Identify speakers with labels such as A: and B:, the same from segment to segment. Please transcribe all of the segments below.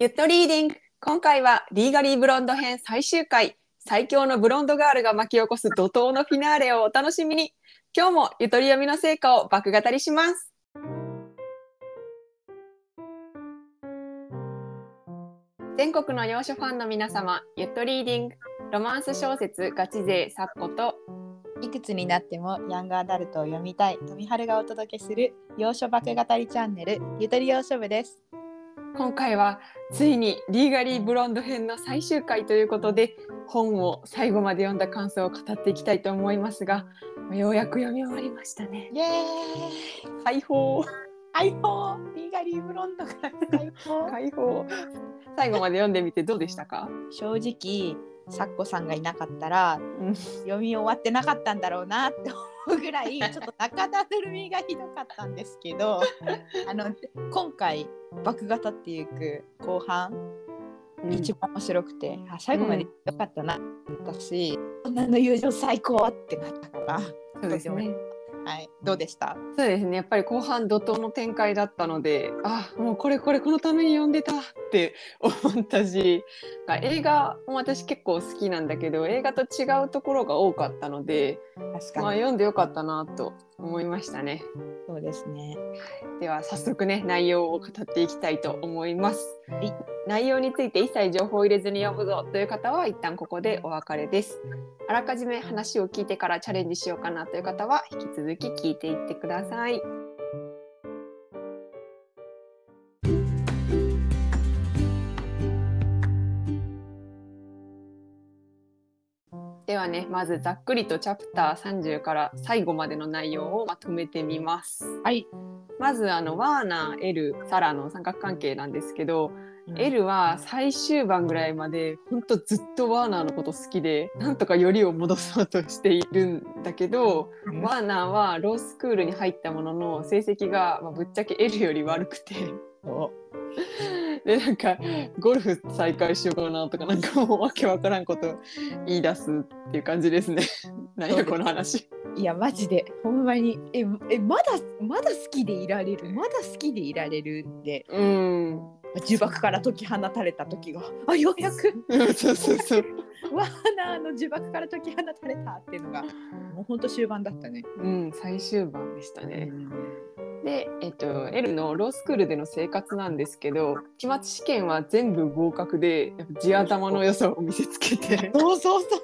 A: ゆっとリーディング今回はリーガリーブロンド編最終回。最強のブロンドガールが巻き起こす怒涛のフィナーレをお楽しみに。今日もゆとり読みの成果を爆語りします。全国の洋書ファンの皆様ゆっとリーディングロマンス小説ガチ勢サッコと。
B: いくつになってもヤングアダルトを読みたい。富春がお届けする洋書爆語りチャンネルゆとり洋書部です。
A: 今回はついにリーガリーブロンド編の最終回ということで本を最後まで読んだ感想を語っていきたいと思いますがようやく読み終わりましたね。
B: イエーイ。
A: 解放。
B: 解放。リーガリーブロンドから解放。
A: 解放。最後まで読んでみてどうでしたか、
B: 正直サッコさんがいなかったら
A: うん、
B: 読み終わってなかったんだろうなって思うぐらいちょっと中だるみがひどかったんですけど あの今回爆型っていうく後半一番面白くて、あ最後までよかったなって思ったし、女の友情最高ってなったから、
A: そうですね。
B: はい、どうでした？
A: そうですね。やっぱり後半怒涛の展開だったのであもうこれこれこのために読んでたって思ったし映画も私結構好きなんだけど映画と違うところが多かったので、
B: 確
A: まあ、読んでよかったなと思いましたね。
B: そうですね。
A: では早速ね内容を語っていきたいと思います
B: はい。
A: 内容について一切情報を入れずに読むぞという方は一旦ここでお別れです。あらかじめ話を聞いてからチャレンジしようかなという方は引き続き聞いていってください。ねまずざっくりとチャプター30から最後までの内容をまとめてみます。
B: はい。
A: まずあのワーナー、エル、サラの三角関係なんですけど、エルは最終盤ぐらいまで本当ずっとワーナーのこと好きでなんとかよりを戻そうとしているんだけど、
B: うん
A: ワーナーはロースクールに入ったものの成績が、まあ、ぶっちゃけエルより悪くて
B: お
A: でなんかゴルフ再開しようかなとかなんか もうわけわからんこと言い出すっていう感じですね。何やこの話。
B: いやマジでほんまにええまだまだ好きでいられる？まだ好きでいられるで
A: うん。
B: 呪縛から解き放たれた時があようやく
A: そうそうそう。
B: ワーナーの呪縛から解き放たれたっていうのがもうほんと終盤だったね。
A: うん、最終盤でしたね。で、えっと、エルのロースクールでの生活なんですけど期末試験は全部合格でやっぱ地頭の良さを見せつけて、
B: そうそうそう。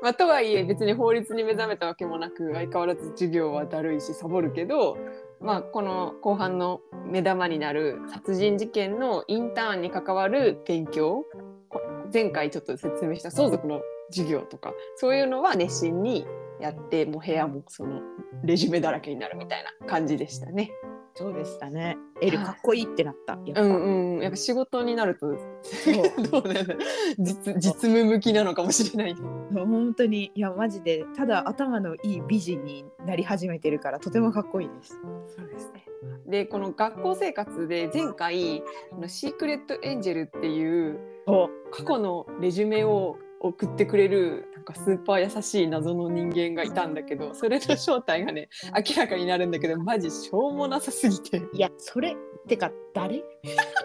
A: まあ、とはいえ別に法律に目覚めたわけもなく相変わらず授業はだるいしサボるけど、まあ、この後半の目玉になる殺人事件のインターンに関わる勉強こ前回ちょっと説明した相続の授業とかそういうのは熱心にやってもう部屋もそのレジュメだらけになるみたいな感じでしたね。
B: そうでしたね。エルかっこいいってなった。やっぱ
A: うんうん、やっぱ仕事になると どうなんだ実実務向きなのかもしれないね。
B: 本当にいやマジでただ頭のいい美人になり始めてるからとてもかっこいいです。
A: そうですね。でこの学校生活で前回あのシークレットエンジェルっていう
B: お
A: 過去のレジュメを送ってくれるなんかスーパー優しい謎の人間がいたんだけどそれの正体がね明らかになるんだけどマジしょうもなさすぎて。
B: いやそれってか誰？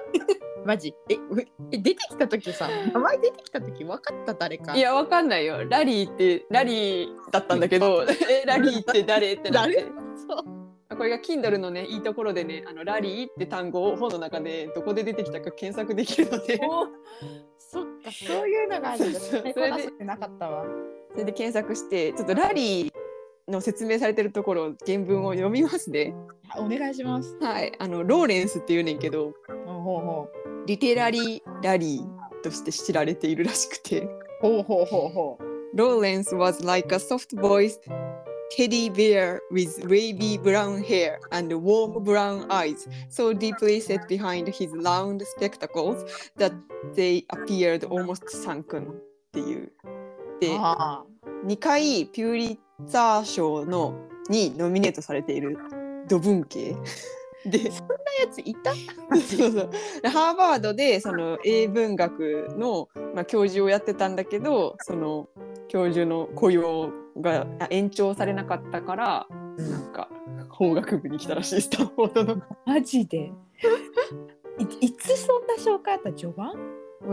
B: マジ？え出てきた時さ名前出てきた時分かった誰か？
A: いやわかんないよ。ラリーってラリーだったんだけどえラリーって誰？ってなって。
B: 誰？そう。
A: これが Kindle のねいいところでねあのラリーって単語を本の中でどこで出てきたか検索できるので。
B: おそっかそういうのがあるんだ
A: そ
B: れで。なかったわ。
A: それで検索してちょっとラリーの説明されてるところ原文を読みますね。
B: お願いします。
A: はい、あのローレンスっていうねんけど
B: ほうほうほ
A: リテラリーラリーとして知られているらしくて。
B: うほうほうほうほう。
A: Lawrence was like a soft-voiced teddy bear with wavy brown hair and warm brown eyes, so deeply set behind his round spectacles that they appeared almost sunken っていう。で、
B: あ
A: 2回ピューリッツァー賞のにノミネートされている土文系で
B: そんなやついた
A: そうそうでハーバードでその英文学の、まあ、教授をやってたんだけどその教授の雇用があ延長されなかったからなんか法学部に来たらしいスタンフォードの。
B: マジで？いいつそんな紹介あった？序盤？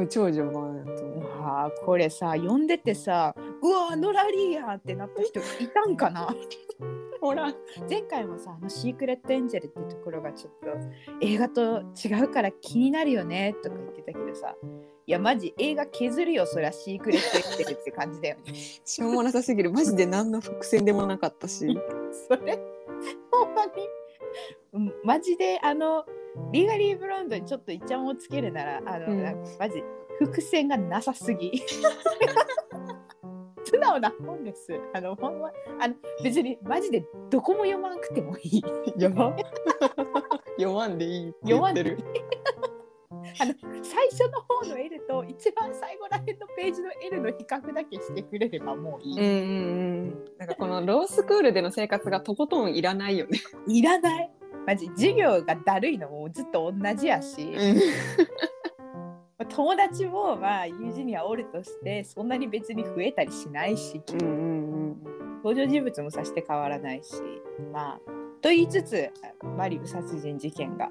A: 超序盤やと思う。
B: あーこれさ読んでてさうわノラリーやんってなった人いたんかな？
A: ほら
B: 前回もさあのシークレットエンジェルっていうところがちょっと映画と違うから気になるよねとか言ってたけどさいやマジ映画削るよそりゃシークレットエンジェルって感じだよね。
A: しょうもなさすぎる。マジで何の伏線でもなかったし。
B: それほんまに。うんマジであのリーガリーブロンドにちょっとイチャモンをつけるならあの、
A: うん。
B: なんかマジ伏線がなさすぎ。素直な本です。あのほんまあの別にマジでどこも読まなくてもいい。
A: 読まん。でいいって言ってる
B: あの最初の方の L と一番最後らへんのページの L の比較だけしてくれればもういい、
A: うんうんうん。なんかこのロースクールでの生活がとことんいらないよね。
B: いらない。マジ授業がだるいのもずっと同じやし、友達もまあ友人にはおるとしてそんなに別に増えたりしないし、
A: うんうんうん
B: 登場人物もさして変わらないし。まあと言いつつマリブ殺人事件が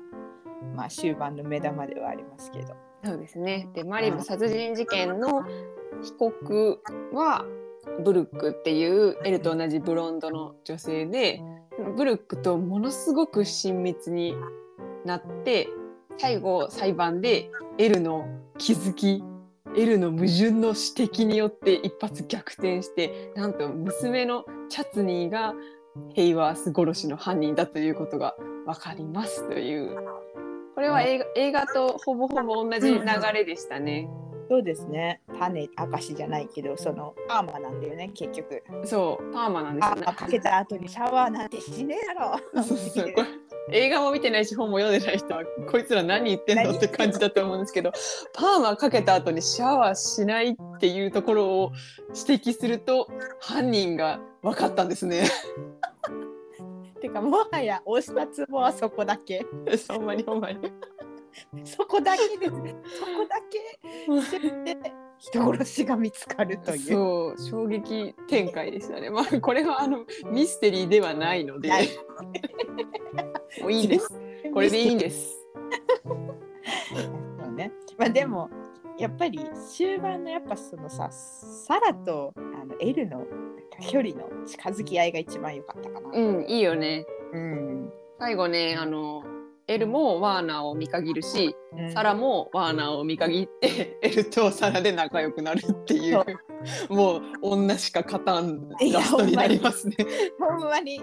B: まあ終盤の目玉ではありますけど
A: そうですね。で、マリブ殺人事件の被告はブルックっていうエルと同じブロンドの女性で、ブルックとものすごく親密になって、最後裁判でエルの気づき、エルの矛盾の指摘によって一発逆転して、なんと娘のチャツニーがヘイワース殺しの犯人だということがわかりますという。これは映画映画とほぼほぼ同じ流れでしたね。
B: そうですね。種明かしじゃないけどそのアーマーなんだよね結局。
A: そう、パーマなんですよ。ね
B: かけた後にシャワーなんてしねえだろ。
A: そうそうこれ映画も見てないし本も読んでない人はこいつら何言ってんのって感じだと思うんですけどパーマかけた後にシャワーしないっていうところを指摘すると犯人が分かったんですね。
B: てかもはや押したツボはそこだけ
A: ほんまにほんまに。
B: そこだけですそこだけで人殺しが見つかるという
A: そう衝撃展開でしたね。まあこれはあのミステリーではないので もういいん です。これでいいんです。
B: そうねまあでもやっぱり終盤のやっぱそのさサラとあの L のなんか距離の近づき合いが一番良かったかな。
A: うんいいよね。
B: うん
A: 最後ねあのエルもワーナーを見限るし
B: うん
A: サラもワーナーを見限ってエルとサラで仲良くなるっていうもう女しか勝たんラストになりますね。
B: ほんまに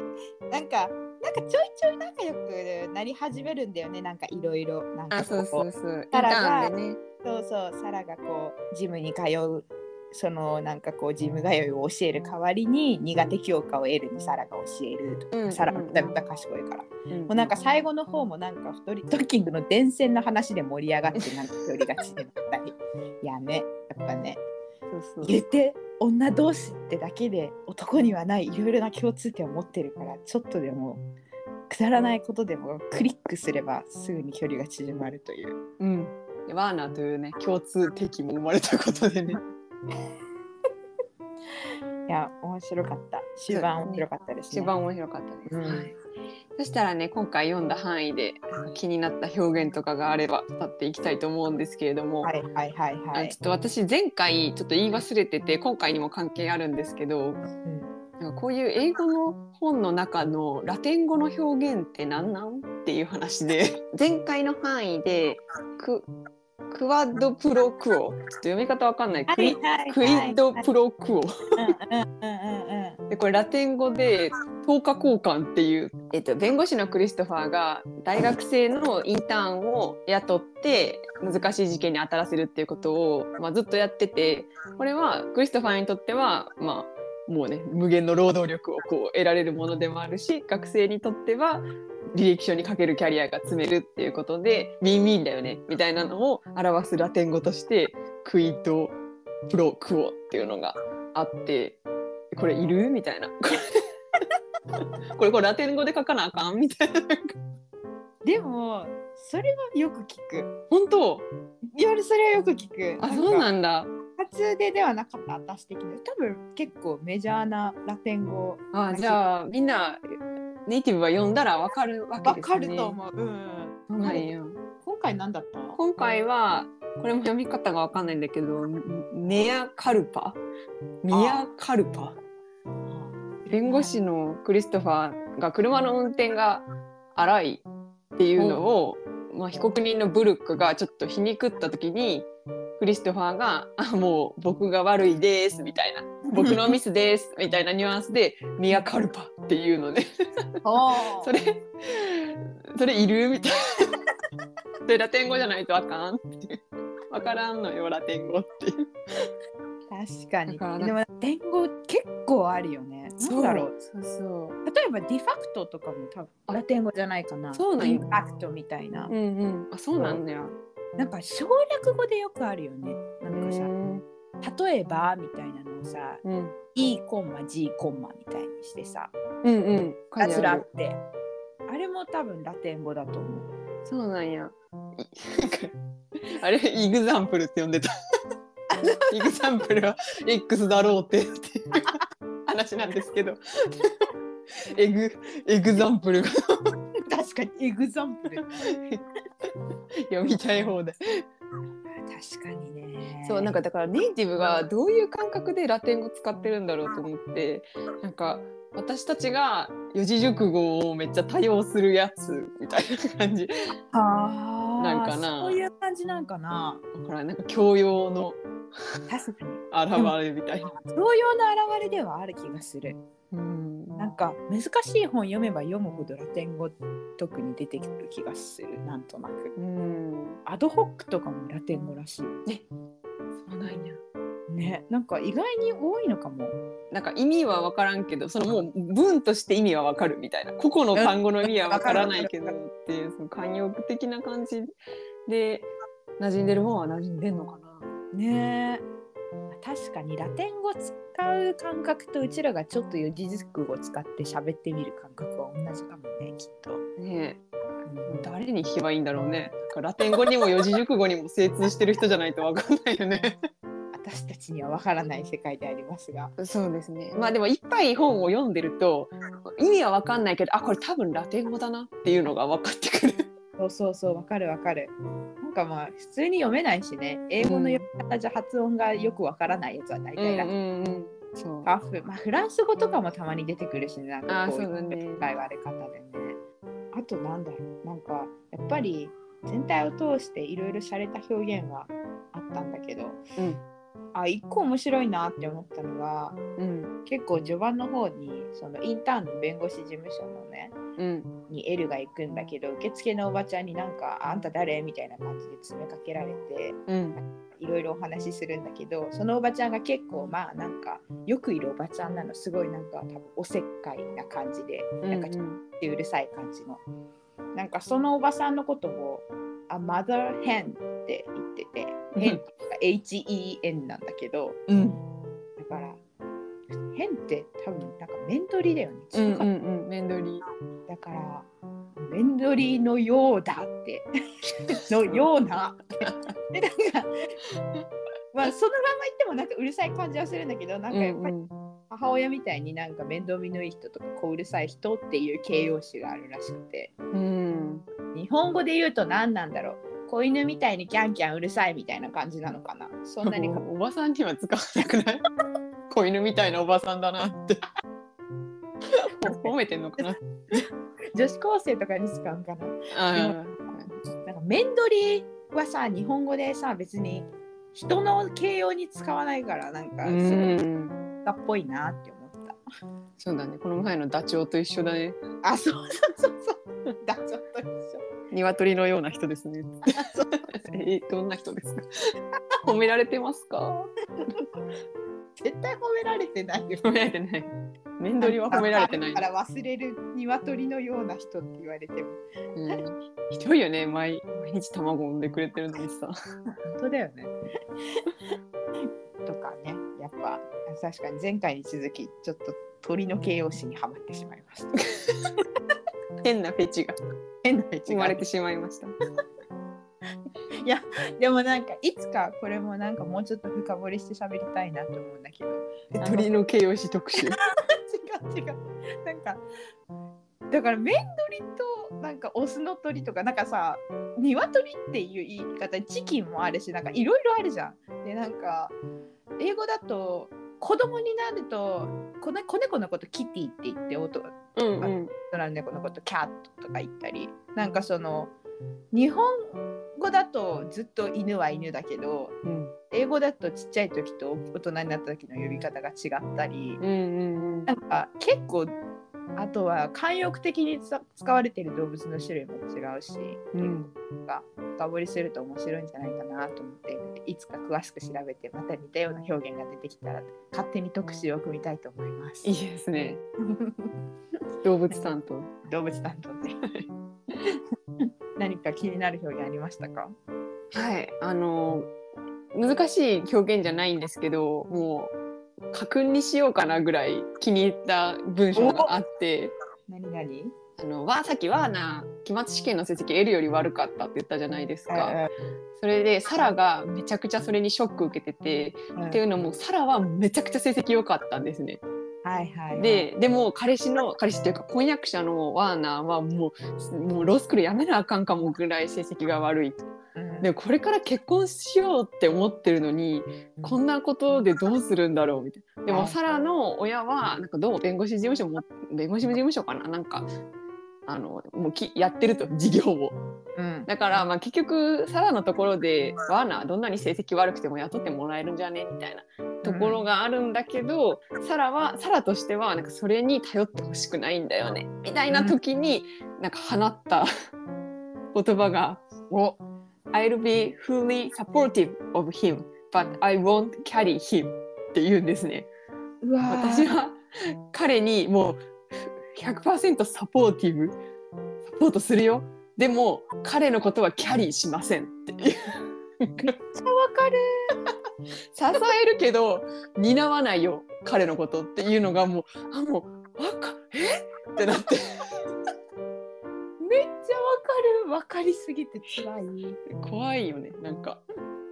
B: なんかなんかちょいちょい仲良くなり始めるんだよねなんかいろいろなんか
A: あそう
B: こ
A: そうそう。
B: サラが
A: ね。
B: そうそう。サラがこうジムに通うそのなんかこうジム通いを教える代わりに苦手教科を得るにサラが教えるとか、
A: うん。
B: サラはめちゃめちゃ賢いから、
A: うん。
B: もうなんか最後の方もなんかストリートッキングの電線の話で盛り上がってなんか距離が縮まったり。いやねやっぱね。言って女同士ってだけで男にはないいろいろな共通点を持ってるからちょっとでもくだらないことでもクリックすればすぐに距離が縮まるという。
A: うん。でワーナーというね共通敵も生まれたことでね。
B: いや面白かった終盤面白かったですね。
A: 一番面白かったです。
B: うん
A: はい。そしたらね今回読んだ範囲で気になった表現とかがあれば立っていきたいと思うんですけれども。
B: はいはいはいはい
A: あちょ。っと私前回ちょっと言い忘れてて今回にも関係あるんですけど
B: うん
A: なんかこういう英語の本の中のラテン語の表現って何なん？っていう話で 前回の範囲でククワッドプロクオちょっと読み方わかんない。クイ,、クイッドプロクオ。でこれラテン語で10日交換っていう、えっと、弁護士のクリストファーが大学生のインターンを雇って難しい事件に当たらせるっていうことを、まあ、ずっとやっててこれはクリストファーにとってはまあもうね無限の労働力をこう得られるものでもあるし学生にとっては履歴書にかけるキャリアが積めるっていうことでウィンウィンだよねみたいなのを表すラテン語としてクイッドプロクオっていうのがあってこれいる？みたいな。これこれラテン語で書かなあかん？みたいな。
B: でもそれはよく聞く。
A: 本当？
B: いやそれはよく聞く。
A: あそうなんんだ
B: か初でではなかった私的に多分結構メジャーなラテン語。
A: あじゃあみんなネイティブは読んだらわかるわけ
B: わ
A: ですね。
B: かると思う。うん。
A: そうなんや
B: 今回何だった？
A: 今回はこれも読み方がわかんないんだけどネアカルパ？ミアカルパ？弁護士のクリストファーが車の運転が荒いっていうのを、まあ、被告人のブルックがちょっと皮肉った時にクリストファーが「あもう僕が悪いです」みたいな「僕のミスです」みたいなニュアンスで「ミアカルパ」っていうので
B: お
A: それそれいるみたいな。でラテン語じゃないとあかんって。わからんのよラテン語っていう。
B: 確かに
A: だか
B: でもラテン語結構あるよねなんだろう
A: そうそう。
B: 例えば de facto とかも多分ラテン語じゃないかな
A: そうなんや
B: de facto みたいな、
A: うんうん。あそうなんだよ。
B: なんか省略語でよくあるよねなんかさ
A: うん
B: 例えばみたいなのをさ
A: うん。
B: E コンマ G コンマみたいにしてさ
A: うんうん。
B: あつら
A: る
B: ってあれも多分ラテン語だと思う
A: そうなんや。い あれイグザンプルって呼んでた。イグザンプルは X だろうってっていう 話なんですけど。エグエグザンプルが
B: 確かにエグザンプル
A: 読みたい方で。
B: 確かにね
A: そうなんかだからネイティブがどういう感覚でラテン語使ってるんだろうと思ってなんか私たちが四字熟語をめっちゃ多用するやつみたいな感じ。
B: あー
A: なんかな。
B: そういう感じなんかな。
A: だからなんか教養の
B: 確かに。
A: 表れみたいな。
B: 同様の表れではある気がする。
A: うん。
B: なんか難しい本読めば読むほどラテン語特に出てくる気がするなんとなく
A: うん
B: アドホックとかもラテン語らし
A: そうなんや
B: いね。なんか意外に多いのかも。
A: なんか意味は分からんけどそのもう文として意味は分かるみたいな。個々の単語の意味は分からないけどっていうその慣用句的な感じで馴染んでるもんは馴染んでんのかな。
B: ね。確かにラテン語使う感覚とうちらがちょっと四字熟語使って喋ってみる感覚は同じかもねきっと、
A: ね誰に聞けばいいんだろうね。ラテン語にも四字熟語にも精通してる人じゃないとわかんないよね。
B: 私たちにはわからない世界でありますが
A: そうですね。まあでもいっぱい本を読んでると意味はわかんないけど、あこれ多分ラテン語だなっていうのが分かってくる。
B: そうそうそうわかるわかるなんかまあ普通に読めないしね英語の読み方じゃ発音がよくわからないやつは大体ラテン
A: うんうんうん。そう。
B: まあ、フランス語とかもたまに出てくるしね、なんかこうい
A: そう
B: 使い割れ方でね。あとなんだろう、なんかやっぱり全体を通していろいろ洒落た表現はあったんだけど、
A: うん。
B: あ、一個面白いなって思ったのが、
A: うん。
B: 結構序盤の方にそのインターンの弁護士事務所のね、
A: うん。
B: にエルが行くんだけど、受付のおばちゃんになんか、あんた誰？みたいな感じで詰めかけられて、
A: うん
B: いろいろお話しするんだけどそのおばちゃんが結構まあなんかよくいるおばちゃんなの。すごいなんか多分おせっかいな感じでなんかちょっとうるさい感じの、なんかそのおばさんのことを「a mother hen」って言ってて「hen」って HEN なんだけど
A: うん。
B: だから「hen」って多分なんか面取りだよね。
A: うん
B: 近かっ
A: うんうんメンドリ
B: ただから面取りのようだって。のようなでなんかまあそのまま言ってもなんかうるさい感じはするんだけどなんかやっぱり
A: うん
B: 母親みたいになんか面倒見のいい人とかこううるさい人っていう形容詞があるらしくて。
A: うん。
B: 日本語で言うと何なんだろう？子犬みたいにキャンキャンうるさいみたいな感じなのかな？そんなにか
A: おばさんには使わなくない？子犬みたいなおばさんだなって。褒めてんのかな？
B: 女子高生とかに使うんかな？
A: あ
B: なんか面取りはさ日本語でさ別に人の形容に使わないからなんか
A: う
B: すごいっぽいなって思った。
A: そうだねこの前のダチョウと一緒だね
B: あそうそうそうそう。だちょっと一緒。
A: 鶏のような人ですねえどんな人ですか？褒められてますか？
B: 絶対褒められてないよ。
A: 褒められてない面取りは褒められてない。
B: だから忘れる鶏のような人って言われても。
A: うん。ひどいよね。毎毎日卵産んでくれてるのにさ。
B: 本当だよね。とかね。やっぱ確かに前回に続きちょっと鳥の形容詞にはまってしまいました。
A: 変なフェチが。
B: 変な位置が。
A: 生まれてしまいました。
B: いやでもなんかいつかこれもなんかもうちょっと深掘りして喋りたいなと思うんだけど。
A: 鳥の形容詞特集
B: 違う。違うなんかだからメンドリとなんかオスの鳥とかなんかさ鶏っていう言い方チキンもあるしなんかいろいろあるじゃん。でなんか英語だと子供になると子猫のことキティって言って音
A: うんうん。
B: 大人の猫のことキャットとか言ったりなんかその日本語だとずっと犬は犬だけど
A: うん
B: 英語だとちっちゃい時と大人になった時の呼び方が違ったり
A: うんうん
B: なんか結構あとは慣用句的にさ使われてる動物の種類も違うし、
A: うん。
B: が深掘りすると面白いんじゃないかなと思っていつか詳しく調べてまた似たような表現が出てきたら勝手に特集を組みたいと思います。
A: いいですね。動物担当。
B: 動物担当で 何か気になる表現ありましたか？
A: はいあの難しい表現じゃないんですけどもう家訓にしようかなぐらい気に入った文章があって
B: 何何
A: あのわさっきワーナー期末試験の成績 L より悪かったって言ったじゃないですか。それでサラがめちゃくちゃそれにショック受けてて、
B: うん
A: っていうのもサラはめちゃくちゃ成績良かったんですね。
B: はいはいはい、
A: ででも彼氏の彼氏っていうか婚約者のワーナーはもうもうロースクールやめなあかんかもぐらい成績が悪いと。
B: うん、
A: でこれから結婚しようって思ってるのにこんなことでどうするんだろうみたいな。でもサラの親はなんかどうも弁護士事務所も弁護士事務所かな？なんかあのもうきやってると事業を。
B: うん。
A: だからまあ結局サラのところでワーナーどんなに成績悪くても雇ってもらえるんじゃね？みたいなところがあるんだけど、サラはサラとしてはなんかそれに頼ってほしくないんだよね。みたいな時になんか放った言葉が
B: お「
A: I'll be fully supportive of him but I won't carry him」って言うんですね。私は彼にもう100%サポーティブサポートするよ。でも彼のことはキャリーしませんっていう。
B: めっちゃわかる。
A: 支えるけど担わないよ彼のことっていうのがもうあもうわかえ？ってなって
B: かるわかりすぎて辛い。
A: 怖いよね。なんか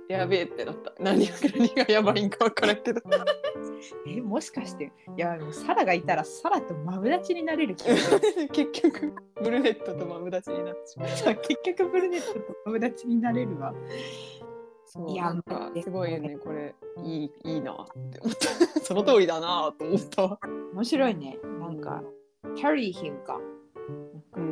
A: やべえってなった。何が何がやばいんか分からんけど。
B: えもしかしていやサラがいたらサラとマブダチになれる
A: 結局ブルネットとマブダチになってしまう。
B: じゃあ結局ブルネットとマブダチになれるわ。
A: そう
B: いや
A: なんかすごいよねこれ。いいいいなって思った。その通りだなと思ったわ。
B: 面白いね。なんかキャリーヒンか
A: うん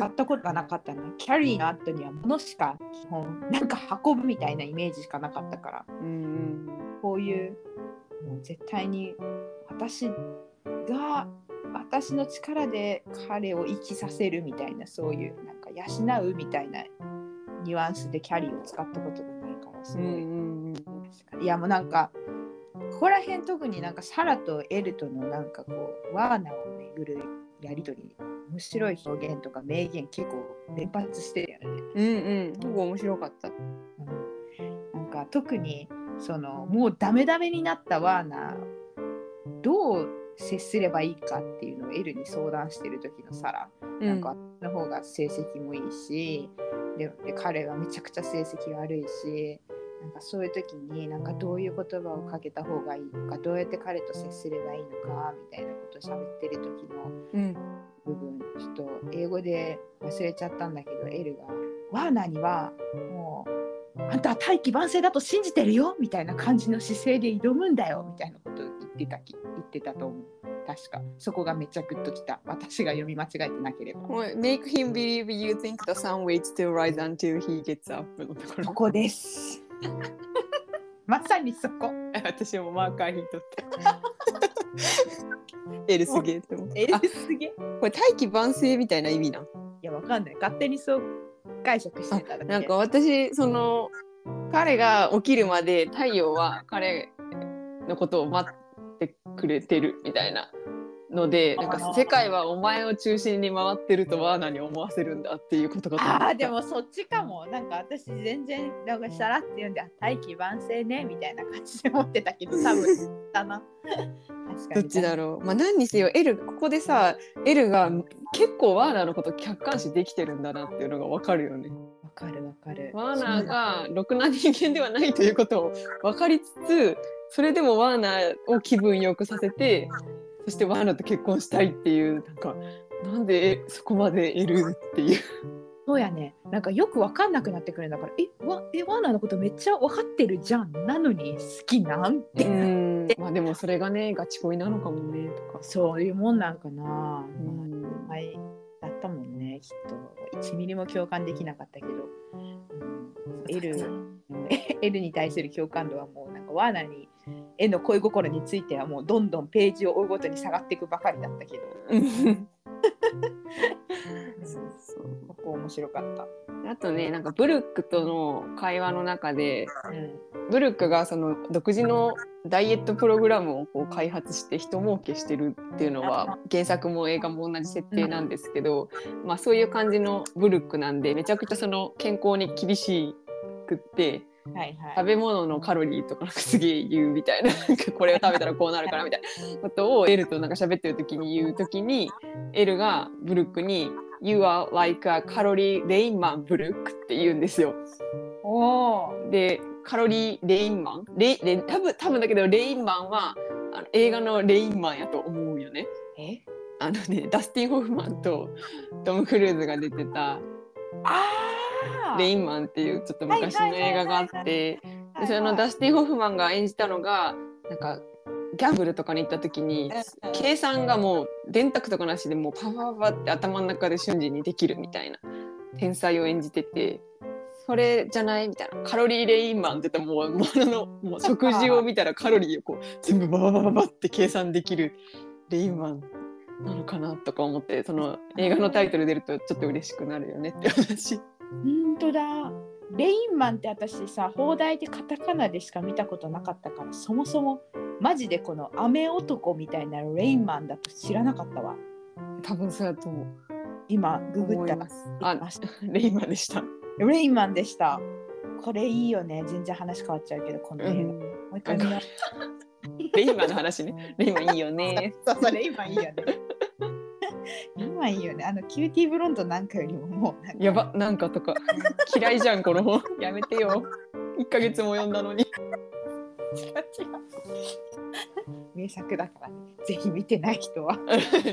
B: 買ったことがなかったなキャリーの後には物しか基本なんか運ぶみたいなイメージしかなかったから。
A: うん
B: こういうもう絶対に私が私の力で彼を生きさせるみたいなそういうなんか養うみたいなニュアンスでキャリーを使ったことがないからす
A: うん
B: ごい、
A: うん
B: いやもうなんかここら辺特になんかサラとエルとのなんかこうワーナを巡るやり取り面白い表現とか名言結構連発してるよね。
A: うんうん。結構面白かった。
B: うん。なんか特にそのもうダメダメになったワーナーどう接すればいいかっていうのをエルに相談してる時のサラ、なんかの方が成績もいいしでで彼はめちゃくちゃ成績悪いしなんかそういう時になんかどういう言葉をかけた方がいいのかどうやって彼と接すればいいのかみたいなことを喋ってる時の
A: うん。
B: 部分ちょっと英語で忘れちゃったんだけどエルがワーナーにはもうあんたは大器晩成だと信じてるよみたいな感じの姿勢で挑むんだよみたいなことを言ってたき言ってたと思う。確か。そこがめっちゃグッときた。私が読み間違えてなければ
A: Make him believe you think the sun waits to rise until he gets up. こ
B: こですまさにそこ。
A: 私もマーカー引いとったエルすげえって思って
B: え
A: あ
B: すげえ
A: これ大器晩成みたいな意味なん？
B: いやわかんない。勝手にそう解釈してただけ。
A: なんか私その彼が起きるまで太陽は彼のことを待ってくれてるみたいなのでなんか世界はお前を中心に回ってるとワーナーに思わせるんだっていうことかと思った。
B: あーでもそっちかも。なんか私全然なんかさらって言うんであ大器晩成ねみたいな感じで思ってたけど 多分。だな。確かに
A: どっちだろうまあ何にせよエルここでさエルが結構ワーナーのこと客観視できてるんだなっていうのが分かるよね。
B: わかるわかる。
A: ワーナーがろくな人間ではないということを分かりつつそれでもワーナーを気分よくさせてそしてワーナーと結婚したいっていうなんかなんでえそこまで L っていう。
B: そうやね。なんかよく分かんなくなってくるんだからえわえワーナーのことめっちゃ分かってるじゃんなのに好きなんて、
A: うん。まあでもそれがねガチ恋なのかもねとか。
B: そういうもんなんかな、
A: うん。
B: まあはいだったもんねきっと。1ミリも共感できなかったけど、うん、L, L に対する共感度はもうなんかワーナーに絵の恋心についてはもうどんどんページを追うごとに下がっていくばかりだったけど。
A: うん。そうそう。
B: ここ面白かった。
A: あとねなんかブルックとの会話の中で
B: うん。
A: ブルックがその独自のダイエットプログラムをこう開発して人儲けしてるっていうのは原作も映画も同じ設定なんですけど、まあ、そういう感じのブルックなんでめちゃくちゃその健康に厳しくって
B: はいはい。
A: 食べ物のカロリーとかなんかすげえ言うみたいななんかこれを食べたらこうなるからみたいなことをエルとなんか喋ってる時に言う時にエルがブルックに「You are like a calorie rain man ブルック」って言うんですよ。
B: おお。
A: でカロリーレインマン？レイレイ多分多分だけどレインマンはあの映画のレインマンやと思うよね。
B: え？
A: あのねダスティン・ホフマンとトム・クルーズが出てた
B: あ「あ
A: レインマン」っていうちょっと昔の映画があってでそのダ
B: ス
A: スティン・ホフマンが演じたのがなんかギャンブルとかに行った時に計算がもう電卓とかなしでもうパパパパって頭の中で瞬時にできるみたいな天才を演じててそれじゃないみたいな。カロリーレインマンって言ったらもうもののもう食事を見たらカロリーをこう全部バババババって計算できるレインマンなのかなとか思ってその映画のタイトル出るとちょっと嬉しくなるよねって話。
B: 本当だ。レインマンって私さ、放題でカタカナでしか見たことなかったから、そもそもマジでこの雨男みたいなレインマンだと知らなかったわ。
A: 多分そうやと思う。
B: 今、ググったら
A: 思います。あレインマンでした。
B: レインマンでした。これいいよね。全然話変わっちゃうけど、この映画。もう一回見よう。
A: レインマンの話ね。レインマンいいよね。
B: そうそう、レインマンいいよね。レインマンいいよね。あの、キューティーブロンドなんかよりももう
A: やば、なんかとか。嫌いじゃん、この本。やめてよ。1ヶ月も読んだのに。
B: 違う違う。名作だからね。ぜひ見てない人は。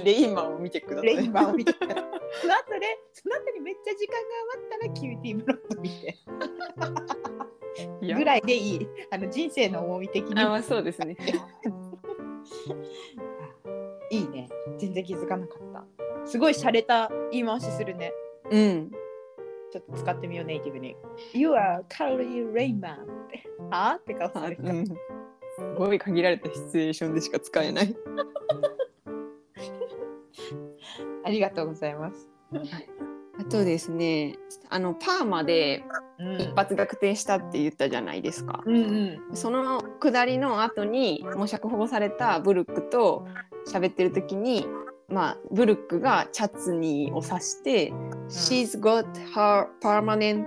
A: レインマンを見てください。
B: レインマンを見てください。その後で、その後にめっちゃ時間が余ったらキューティーブロンド見て。ぐらいでいい。あの人生の重み的に。
A: あ、そうですね。
B: いいね。全然気づかなかった。すごい洒落た言い回しするね。
A: うん。
B: ちょっと使ってみよう、ネイティブに。You are Calorie Rain Man って。は？あって顔された。
A: うん。すごい限られたシチュエーションでしか使えない。
B: ありがとうございます。
A: あとですね、あのパーマで
B: うん
A: 一発逆転したって言ったじゃないですか。
B: うんうん。
A: その下りの後にもう釈放されたブルックと喋ってる時に、まあ、ブルックがチャツニーを指して「She's got her permanent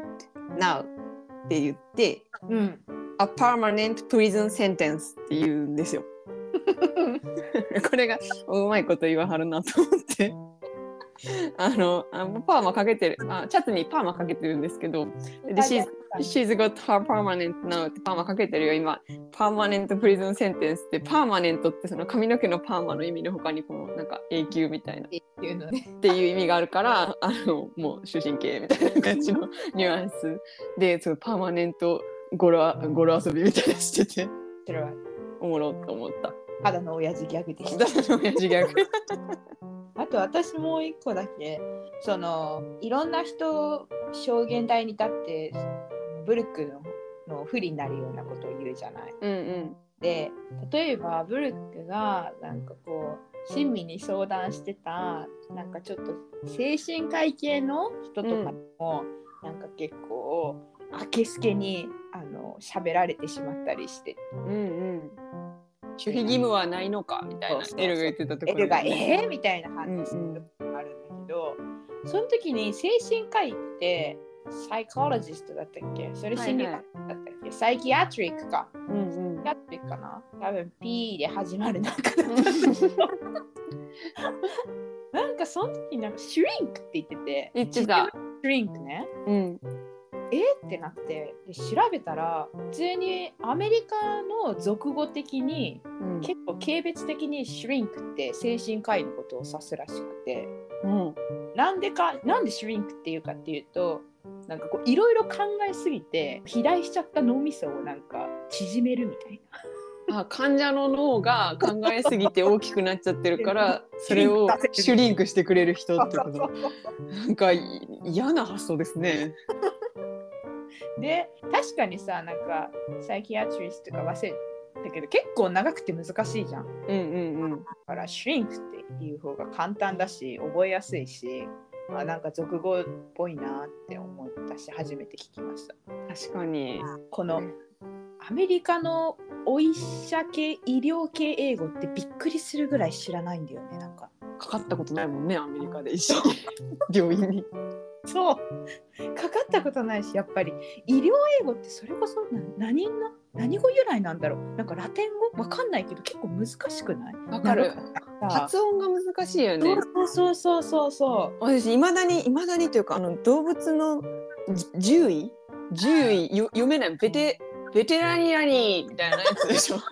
A: now」って言って
B: うん。
A: 「A permanent prison sentence」って言うんですよ。これがうまいこと言わはるなと思って。あのあパーマかけてるあチャツにパーマかけてるんですけどで she's, she's got her permanent now ってパーマかけてるよ。今パーマネントプリズンセンテンスってパーマネントってその髪の毛のパーマの意味の他にこのなんか永久みたいな。っ
B: っていうのね。
A: ていう意味があるからあのもう終身刑みたいな感じの ニュアンス。でそのパーマネント語呂語呂遊びみたいなのしてて。おもろと思った。
B: ただの親父ギャグでした。
A: 私の親父ギャグ。
B: あと私もう一個だけそのいろんな人証言台に立ってブルックのの不利になるようなことを言うじゃない。
A: うんうん。
B: で例えばブルックがなんかこう親身に相談してたなんかちょっと精神科医系の人とかも、なんか結構あけすけにあの喋られてしまったりして。
A: うんうん。守秘義務はないのかみたいなエルが言ってたところ
B: エルが「えー?」みたいな
A: うん
B: 反応する
A: うん。
B: 時があるんだけど、その時に精神科医ってサイコロジストだったっけ？それ心理学だったっけ、サイキアトリックか。
A: うんうん。
B: サイキアトリックかな？多分 P で始まるなんかなんかその時になんかシュリンクって言ってて。
A: 言ってた。
B: シュリンクね。
A: うん。
B: え？ってなって。で調べたら普通にアメリカの俗語的に
A: うん。
B: 結構軽蔑的にシュリンクって精神科医のことを指すらしくて。
A: うん。
B: なんでかなんでシュリンクっていうかっていうとなんかこういろいろ考えすぎて肥大しちゃった脳みそをなんか縮めるみたいな。
A: あ患者の脳が考えすぎて大きくなっちゃってるから それをシュリンクしてくれる人ってことなんかい嫌な発想ですね。
B: で確かにさなんかサイキアトリスとか忘れたけど結構長くて難しいじゃん。だ
A: うんうんうん。
B: からシュリンクっていう方が簡単だし覚えやすいしあなんか俗語っぽいなって思ったし初めて聞きました。
A: 確かに。
B: このアメリカのお医者系医療系英語ってびっくりするぐらい知らないんだよねなんか。
A: かかったことないもんねアメリカで一緒に病院に。
B: そう かかったことないしやっぱり医療英語ってそれこそな何の何語由来なんだろう。なんかラテン語？わかんないけど結構難しかない？
A: わかる。発音が難しいよね。
B: そうそうそうそう
A: 私いまだにいまだにというかあの動物のじ獣医？獣医よ読めない。ベテベテラニアニーみたいなやつでしょ。
B: そ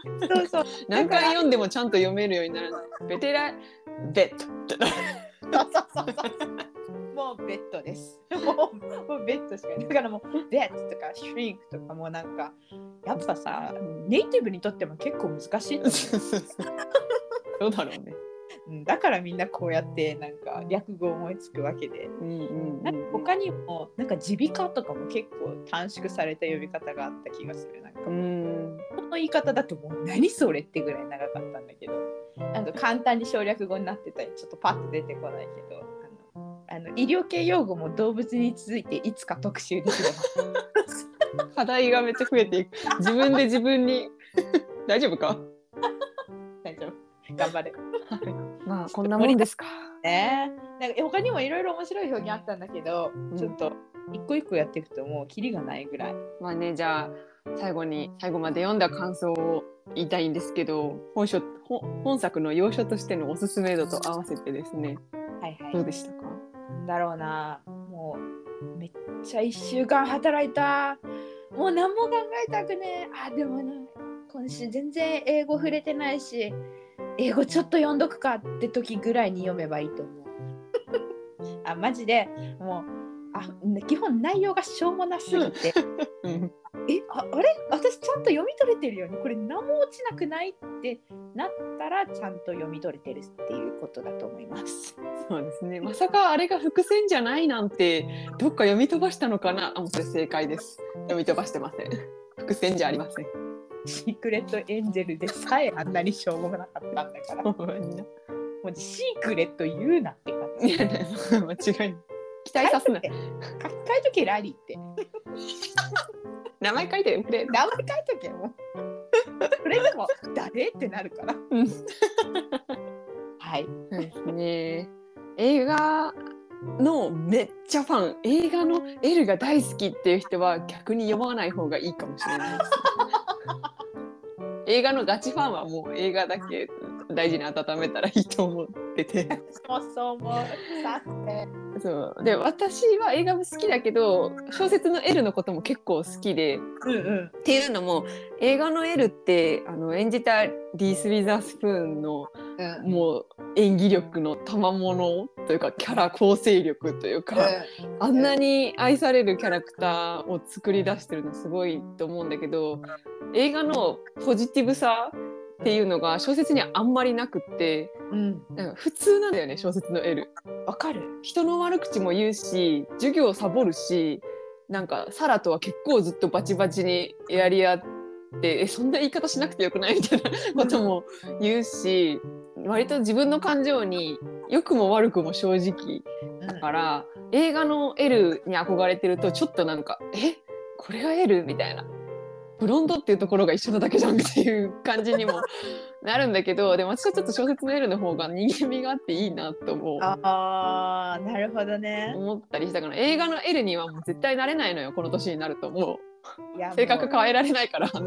B: うそう。
A: 何回読んでもちゃんと読めるようにならない。ベテラベッド。
B: そうそうそうそうもうベッドです。も うもうベッドしかない。だからもうベッドとかシュリンクとかもなんかやっぱさネイティブにとっても結構難しいと
A: ど うだろうね。
B: だからみんなこうやってなんか略語思いつくわけで。
A: うんうん
B: なんか他にもなんか耳鼻科とかも結構短縮された呼び方があった気がする。なんか。この言い方だともう何それってぐらい長かったんだけどなんか簡単に省略語になってたりちょっとパッと出てこないけどあの医療系用語も動物に続いていつか特集できれば
A: 課題がめっちゃ増えていく。自分で自分に 大丈夫か？
B: 大丈夫頑張れ。
A: まあこんなもんですか。
B: ねなんか他にもいろいろ面白い表現あったんだけど、
A: ん
B: ちょっと一個一個やっていくともうキリがないぐらい。
A: まあねじゃあ最後に最後まで読んだ感想を言いたいんですけど本書本本作の要所としてのおすすめ度と合わせてですね
B: はいはい。
A: どうでした？か
B: なんだろうな。もうめっちゃ1週間働いた。もう何も考えたくねえ。あでもな今週全然英語触れてないし。英語ちょっと読んどくかって時ぐらいに読めばいいと思う。あマジで。もうあ基本内容がしょうもなすぎて。えああれ？私ちゃんと読み取れてるよね。これ何も落ちなくないってなったらちゃんと読み取れてるっていうことだと思います。
A: そうですね。まさかあれが伏線じゃないなんてどっか読み飛ばしたのかな？あもうそれ正解です。読み飛ばしてません。伏線じゃありません。
B: シークレットエンジェルでさえあんなにしょうもなかったんだから、もうシークレット言うなって感じ。
A: 間違いない。期待さすな。
B: 書き換えとけラリーって。
A: 名前書いてよくれ
B: 名前書いとけもう。それでも誰？ってなるから。
A: うん
B: はい。
A: そうですね。映画のめっちゃファン、映画の L が大好きっていう人は逆に読まない方がいいかもしれないです。映画のガチファンはもう映画だけ大事に温めたらいいと思ってて。
B: そうそうもうさて。
A: そう。で私は映画も好きだけど小説の L のことも結構好きで。
B: うんうん。
A: っていうのも映画の L ってあの演じたリース・ウィザースプーンの
B: うん。
A: もう演技力の賜物というかキャラ構成力というか、あんなに愛されるキャラクターを作り出してるのすごいと思うんだけど映画のポジティブさっていうのが小説にはあんまりなくって
B: うん。
A: なんか普通なんだよね小説の L。
B: わかる。
A: 人の悪口も言うし授業をサボるしなんかサラとは結構ずっとバチバチにやり合ってえそんな言い方しなくてよくない？みたいなことも言うし割と自分の感情に良くも悪くも正直だから映画の L に憧れてるとちょっとなんかえ？これが L みたいなブロンドっていうところが一緒なだけじゃんっていう感じにも なるんだけどでも私はちょっと小説の L の方が人間味があっていいなと思う。
B: ああ、なるほどね。
A: 思ったりしたから映画の L にはもう絶対なれないのよこの年になるともう性格
B: も
A: 変えられないから
B: そ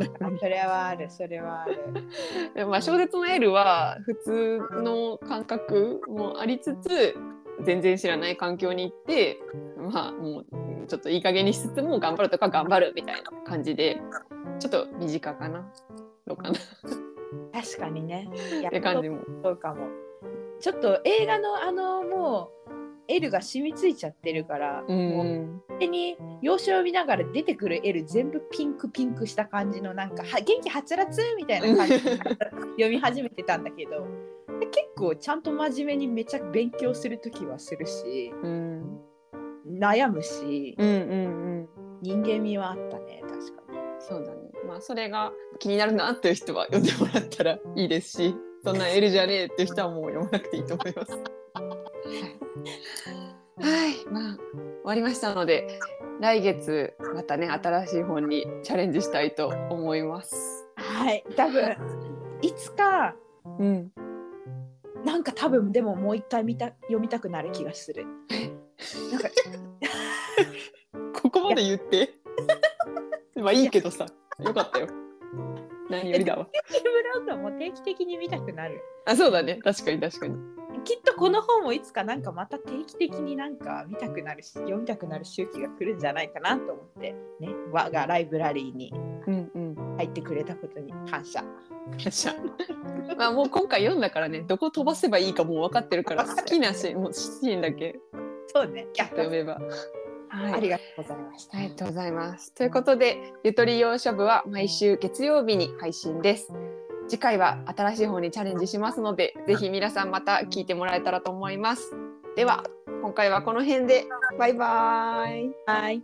B: れはある、それはある。
A: でもまあ小説の L は普通の感覚もありつつ全然知らない環境に行ってまあもうちょっといい加減にしつつも頑張るとか頑張るみたいな感じでちょっと身近かなどうかなっ
B: 確かにね。いや
A: て感じも。
B: そうかも。ちょっと映画のあのもう L が染みついちゃってるから、
A: う
B: もうん手に要所を見ながら出てくる L 全部ピンクピンクした感じのなんかは元気はつらつみたいな感じで 読み始めてたんだけどで結構ちゃんと真面目にめちゃ勉強する時はするし
A: うん
B: 悩むし
A: うんうんうん
B: 人間味はあったね確かに。
A: そうだねまあそれが気になるなっていう人は読んでもらったらいいですしそんな L じゃねえっていう人はもう読まなくていいと思います。はい。まあ終わりましたので来月またね新しい本にチャレンジしたいと思います。
B: はい。多分いつか
A: うん、
B: なんか多分でももう一回見た読みたくなる気がする。なんか
A: ここまで言って。まあいいけどさよかったよ。何よりだわ。
B: キーブラウンドも定期的に見たくなる。
A: あそうだね確かに確かに。
B: きっとこの本もいつかなんかまた定期的になんか見たくなるし読みたくなる周期が来るんじゃないかなと思ってね我がライブラリーに
A: うんうん。
B: 入ってくれたことに感謝。
A: 感謝。まあもう今回読んだからねどこ飛ばせばいいかもう分かってるから好きなシーンもうシーンだけ
B: そうね。
A: キャッと読めば。はい
B: ありがとうございました。
A: ありがとうございます。ということで、ゆとり洋書部は毎週月曜日に配信です。次回は新しい方にチャレンジしますので、ぜひ皆さんまた聞いてもらえたらと思います。では、今回はこの辺で、バイバーイ。
B: はい。